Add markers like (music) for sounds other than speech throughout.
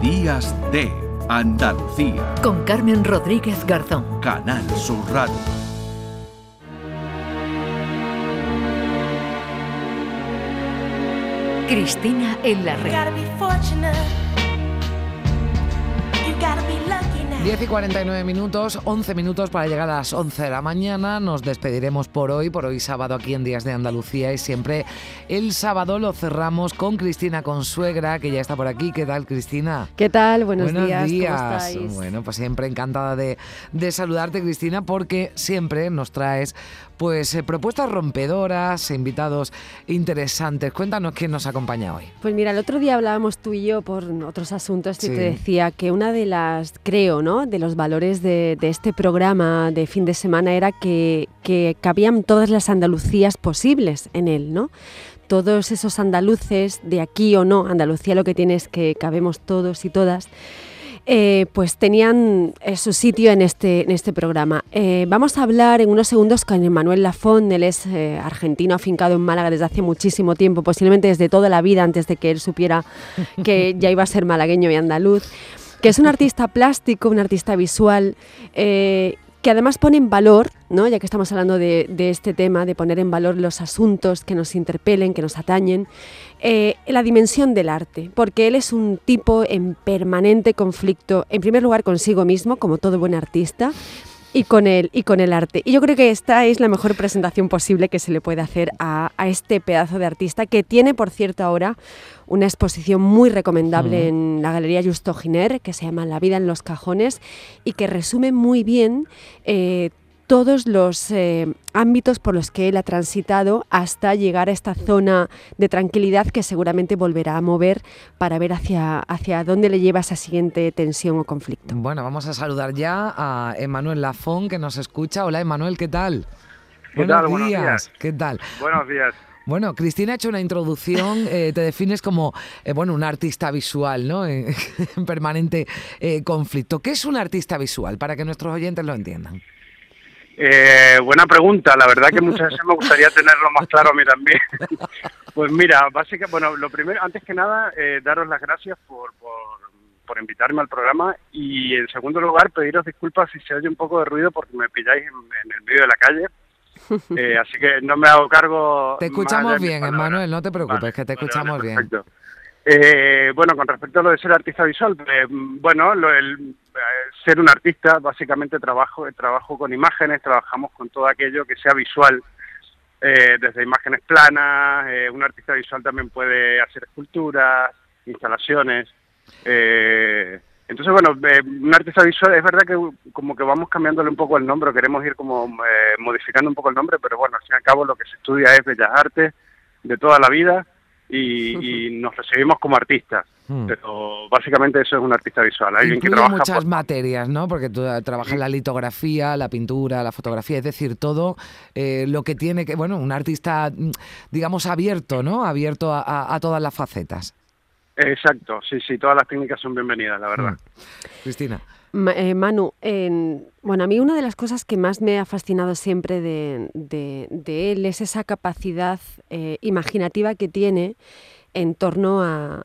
Días de Andalucía. Con Carmen Rodríguez Garzón. Canal Sur Radio. Cristina en la red. 10 y 49 minutos, 11 minutos para llegar a las 11 de la mañana. Nos despediremos por hoy, por hoy sábado aquí en Días de Andalucía y siempre el sábado lo cerramos con Cristina Consuegra, que ya está por aquí. ¿Qué tal, Cristina? ¿Qué tal? Buenos, días. días. Bueno, pues siempre encantada de, de saludarte, Cristina, porque siempre nos traes pues eh, propuestas rompedoras, invitados interesantes. Cuéntanos quién nos acompaña hoy. Pues mira, el otro día hablábamos tú y yo por otros asuntos y te decía que una de las, creo, ¿no? De los valores de, este programa de fin de semana era que, que cabían todas las Andalucías posibles en él, ¿no? Todos esos andaluces, de aquí o no, Andalucía lo que tiene es que cabemos todos y todas. Eh, pues tenían eh, su sitio en este, en este programa. Eh, vamos a hablar en unos segundos con Manuel Lafón, él es argentino afincado en Málaga desde hace muchísimo tiempo, posiblemente desde toda la vida antes de que él supiera (laughs) que ya iba a ser malagueño y andaluz que es un artista plástico, un artista visual, que además pone en valor, ¿no? ya que estamos hablando de, este tema, de poner en valor los asuntos que nos interpelen, que nos atañen, eh, la dimensión del arte, porque él es un tipo en permanente conflicto, en primer lugar consigo mismo, como todo buen artista, y con el, y con el arte. Y yo creo que esta es la mejor presentación posible que se le puede hacer a, este pedazo de artista, que tiene, por cierto, ahora una exposición muy recomendable en la Galería Justo Giner, que se llama La vida en los cajones, y que resume muy bien eh, todos los eh, ámbitos por los que él ha transitado hasta llegar a esta zona de tranquilidad que seguramente volverá a mover para ver hacia, hacia dónde le lleva esa siguiente tensión o conflicto. Bueno, vamos a saludar ya a Emanuel Lafón que nos escucha. Hola Emanuel, ¿qué tal? ¿Qué Buenos, tal? días. ¿Qué tal? Buenos días. Bueno, Cristina ha hecho una introducción, (laughs) eh, te defines como eh, bueno, un artista visual, ¿no? en (laughs) permanente conflicto. ¿Qué es un artista visual? Para que nuestros oyentes lo entiendan. Eh, buena pregunta, la verdad que muchas veces me gustaría (laughs) tenerlo más claro a mí también. (laughs) pues mira, básicamente, bueno, lo primero, antes que nada, eh, daros las gracias por, por, invitarme al programa y en segundo lugar, pediros disculpas si se oye un poco de ruido porque me pilláis en, el medio de la calle. (laughs) Eh, así que no me hago cargo. Te escuchamos bien, Emanuel, no te preocupes, que te escuchamos bien. Eh, bueno, con respecto a lo de ser artista visual, pues, bueno, el, eh, ser un artista, básicamente trabajo, trabajo con imágenes, trabajamos con todo aquello que sea visual, eh, desde imágenes planas, un artista visual también puede hacer esculturas, instalaciones. entonces, bueno, un artista visual, es verdad que como que vamos cambiándole un poco el nombre, queremos ir como modificando un poco el nombre, pero bueno, al fin y al cabo lo que se estudia es bellas artes de toda la vida y, (laughs) nos recibimos como artistas. Hmm. Pero básicamente eso es un artista visual, alguien que trabaja muchas materias, ¿no? Porque tú trabajas la litografía, la pintura, la fotografía, es decir, todo eh, lo que tiene que, bueno, un artista, mm, digamos, abierto, ¿no? Abierto a, todas las facetas. Exacto, sí, sí, todas las técnicas son bienvenidas, la verdad. Hmm. Cristina. Eh, Manu, bueno, a mí una de las cosas que más me ha fascinado siempre de, él es esa capacidad eh, imaginativa que tiene en torno a,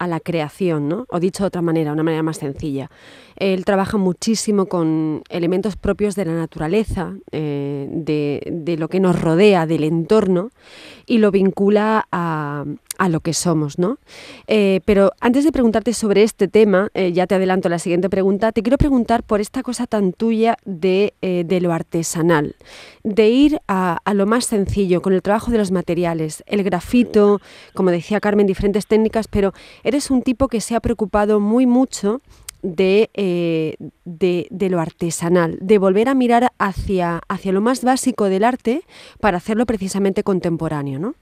la creación, ¿no? o dicho de otra manera, una manera más sencilla. Él trabaja muchísimo con elementos propios de la naturaleza, eh, de, lo que nos rodea, del entorno, y lo vincula a, lo que somos. ¿no? Eh, pero antes de preguntarte sobre este tema, eh, ya te adelanto la siguiente pregunta, te quiero preguntar por esta cosa tan tuya de, lo artesanal, de ir a, a, lo más sencillo, con el trabajo de los materiales, el grafito, como decía Carmen, diferentes técnicas, pero eres un tipo que se ha preocupado muy mucho eh, de, de, lo artesanal, de volver a mirar hacia, hacia lo más básico del arte para hacerlo precisamente contemporáneo, ¿no?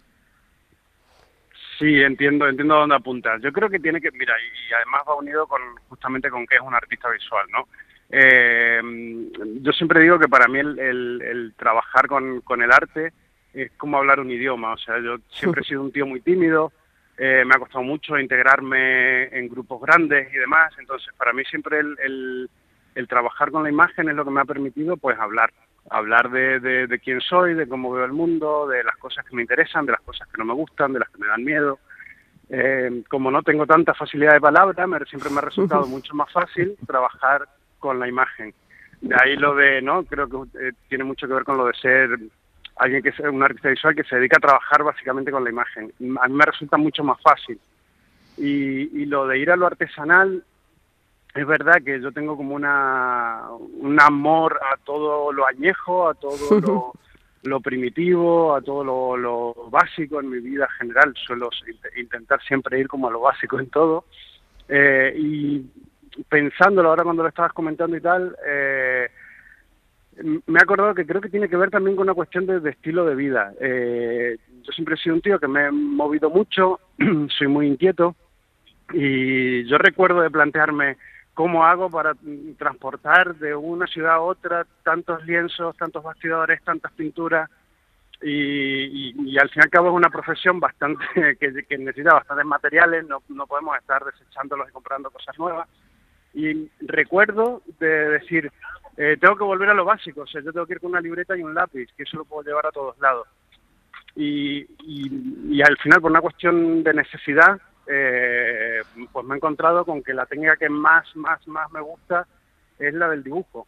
Sí, entiendo, entiendo dónde apuntas. Yo creo que tiene que, mira, y además va unido con justamente con que es un artista visual, ¿no? Eh, yo siempre digo que para mí el, el, trabajar con, con el arte es como hablar un idioma, o sea, yo siempre he (laughs) sido un tío muy tímido, eh, me ha costado mucho integrarme en grupos grandes y demás, entonces para mí siempre el, el, trabajar con la imagen es lo que me ha permitido pues hablar, hablar de, de, quién soy, de cómo veo el mundo, de las cosas que me interesan, de las cosas que no me gustan, de las que me dan miedo. eh, como no tengo tanta facilidad de palabra, me, siempre me ha resultado (laughs) mucho más fácil trabajar con la imagen. De ahí lo de, ¿no? Creo que eh, tiene mucho que ver con lo de ser alguien que es un artista visual que se dedica a trabajar básicamente con la imagen. A mí me resulta mucho más fácil. Y, y lo de ir a lo artesanal, es verdad que yo tengo como una, un amor a todo lo añejo, a todo (laughs) lo, lo primitivo, a todo lo, lo, básico en mi vida general. Suelo intentar siempre ir como a lo básico en todo. Eh, y pensándolo ahora cuando lo estabas comentando y tal, eh, me he acordado que creo que tiene que ver también con una cuestión de, estilo de vida. Eh, yo siempre he sido un tío que me he movido mucho, (clears throat) soy muy inquieto y yo recuerdo de plantearme cómo hago para transportar de una ciudad a otra tantos lienzos, tantos bastidores, tantas pinturas y, al fin y al cabo es una profesión bastante (laughs) que, que necesita bastantes materiales, no, no podemos estar desechándolos y comprando cosas nuevas y recuerdo de decir, eh, tengo que volver a lo básico, o sea, yo tengo que ir con una libreta y un lápiz, que eso lo puedo llevar a todos lados. Y, y, al final, por una cuestión de necesidad, eh, pues me he encontrado con que la técnica que más, más, más me gusta es la del dibujo.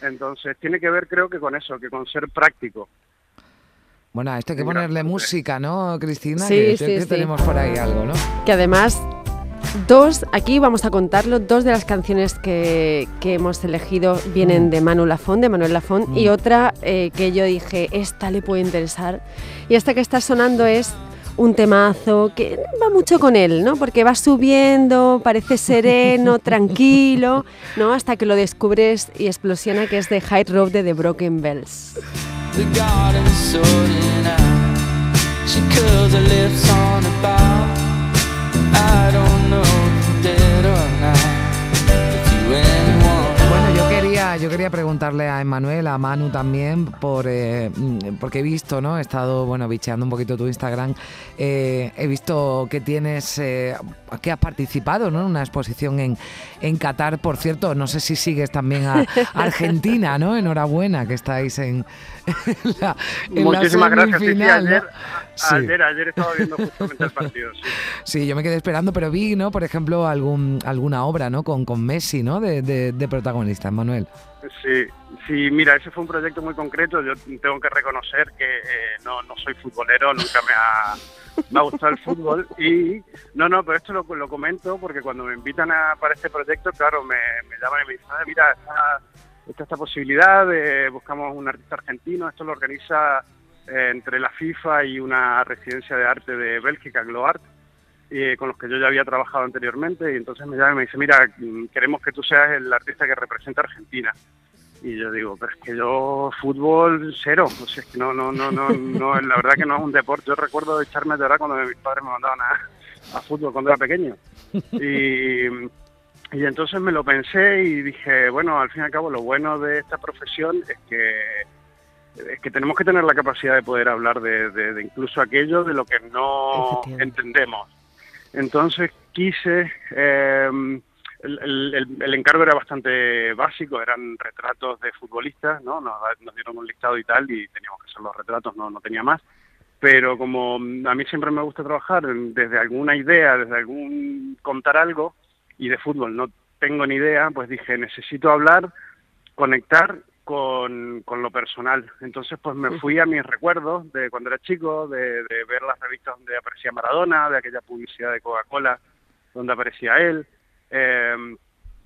Entonces, tiene que ver, creo que con eso, que con ser práctico. Bueno, a esto hay que ponerle música, ¿no, Cristina? Sí, sí, sí. tenemos por ahí algo, ¿no? Que además Dos, aquí vamos a contarlo, dos de las canciones que, hemos elegido vienen mm. de Manuel Lafón, de Manuel Lafón, y mm. otra eh, que yo dije, esta le puede interesar. Y esta que está sonando es un temazo que va mucho con él, ¿no? Porque va subiendo, parece sereno, (laughs) tranquilo, ¿no? Hasta que lo descubres y explosiona que es de High Road de The Broken Bells. Yo quería preguntarle a Emanuel, a Manu también, por, eh, mm, porque he visto, ¿no? He estado, bueno, bicheando un poquito tu Instagram. Eh, he visto que tienes, eh, que has participado, ¿no? En una exposición en, en Qatar, por cierto. No sé si sigues también a (laughs) Argentina, ¿no? Enhorabuena que estáis en, (laughs) la, en Muchísimas gracias. Ayer, ayer, ayer, estaba viendo justamente el partido. Sí. (laughs) sí. yo me quedé esperando, pero vi, ¿no? Por ejemplo, algún, alguna obra, ¿no? Con, con Messi, ¿no? De, de, de protagonista, Manuel. Sí, sí, mira, ese fue un proyecto muy concreto. Yo tengo que reconocer que eh, no, no soy futbolero, nunca me ha, me ha gustado el fútbol. Y no, no, pero esto lo, lo comento porque cuando me invitan a, para este proyecto, claro, me, me llaman y me dicen, mira, está, esta posibilidad, de, buscamos un artista argentino, esto lo organiza entre la FIFA y una residencia de arte de Bélgica, GloArt con los que yo ya había trabajado anteriormente, y entonces me llama y me dice, mira, queremos que tú seas el artista que representa a Argentina. Y yo digo, pero es que yo fútbol cero, o sea, es que no, no, no, no, no, (laughs) la verdad que no es un deporte. Yo recuerdo echarme a llorar cuando mis padres me mandaban a, a fútbol cuando era pequeño. Y, y entonces me lo pensé y dije, bueno, al fin y al cabo lo bueno de esta profesión es que es que tenemos que tener la capacidad de poder hablar de, de incluso aquello de lo que no entendemos. Entonces quise, em, el, encargo era bastante básico, eran retratos de futbolistas, ¿no? Nos, dieron un listado y tal y teníamos que hacer los retratos, no, no tenía más. Pero como a mí siempre me gusta trabajar desde alguna idea, desde algún contar algo y de fútbol no tengo ni idea, pues dije, necesito hablar, conectar con, con lo personal. Entonces, pues me fui a mis recuerdos de cuando era chico, de, ver las revistas donde aparecía Maradona, de aquella publicidad de Coca-Cola donde aparecía él, eh,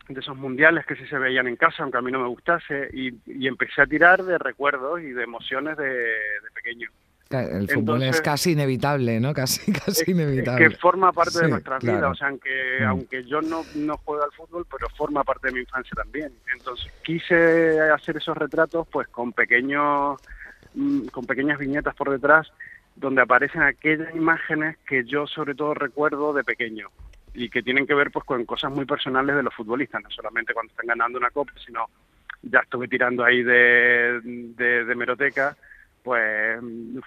de esos mundiales que sí se veían en casa, aunque a mí no me gustase, y, empecé a tirar de recuerdos y de emociones de, de pequeño. El fútbol es casi inevitable, ¿no? (laughs) Casi, casi inevitable. Es que forma parte de nuestra vida, o sea, aunque, mm. aunque yo no, no juego al fútbol, pero forma parte de mi infancia también. Entonces quise hacer esos retratos pues con pequeños, mm, con pequeñas viñetas por detrás donde aparecen aquellas imágenes que yo sobre todo recuerdo de pequeño y que tienen que ver pues con cosas muy personales de los futbolistas, no solamente cuando están ganando una copa, sino ya estuve tirando ahí de, de, de meroteca pues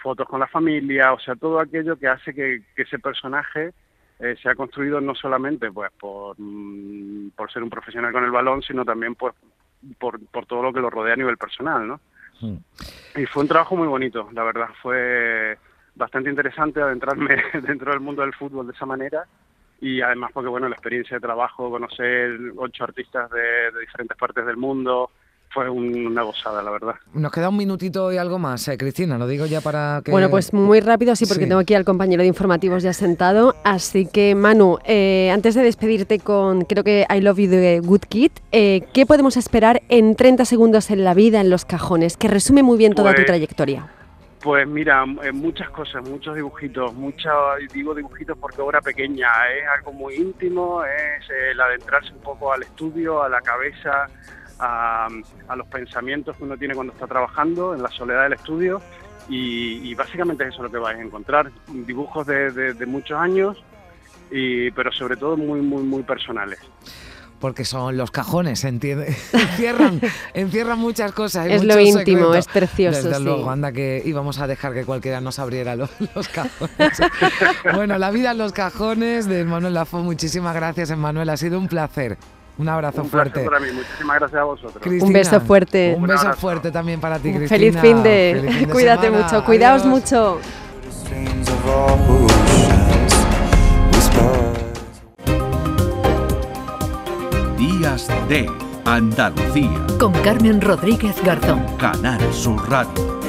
fotos con la familia, o sea, todo aquello que hace que, ese personaje eh, sea construido no solamente pues por, mm, por ser un profesional con el balón, sino también pues, por, por todo lo que lo rodea a nivel personal, ¿no? Hmm. Y fue un trabajo muy bonito, la verdad, fue bastante interesante adentrarme (laughs) dentro del mundo del fútbol de esa manera y además porque bueno la experiencia de trabajo, conocer ocho artistas de, diferentes partes del mundo, fue una gozada, la verdad. Nos queda un minutito y algo más, eh, Cristina, lo digo ya para que... Bueno, pues muy rápido, sí, porque tengo aquí al compañero de informativos ya sentado. Así que, Manu, eh, antes de despedirte con, creo que I Love You de Good Kid, eh, ¿qué podemos esperar en 30 segundos en la vida, en los cajones? Que resume muy bien toda tu pues trayectoria. Pues mira, eh, muchas cosas, muchos dibujitos, mucha, digo dibujitos porque obra pequeña, es algo muy íntimo, es el adentrarse un poco al estudio, a la cabeza, a, los pensamientos que uno tiene cuando está trabajando en la soledad del estudio y, básicamente eso es lo que vais a encontrar, dibujos de, de muchos años, y, pero sobre todo muy, muy, muy personales porque son los cajones, entiende, (laughs) encierran, encierran muchas cosas. es lo íntimo, es precioso. Desde luego, anda que íbamos a dejar que cualquiera nos abriera (laughs) los, cajones. bueno, la vida en los cajones de Manuel Lafo. Muchísimas gracias, Manuel. Ha sido un placer. Un abrazo fuerte. Para mí. Muchísimas gracias a vosotros. un beso fuerte. Un beso fuerte también para ti, Cristina. Feliz fin de. (laughs) Cuídate mucho. Cuidaos mucho. Días de Andalucía. Con Carmen Rodríguez Garzón. Canal Sur Radio.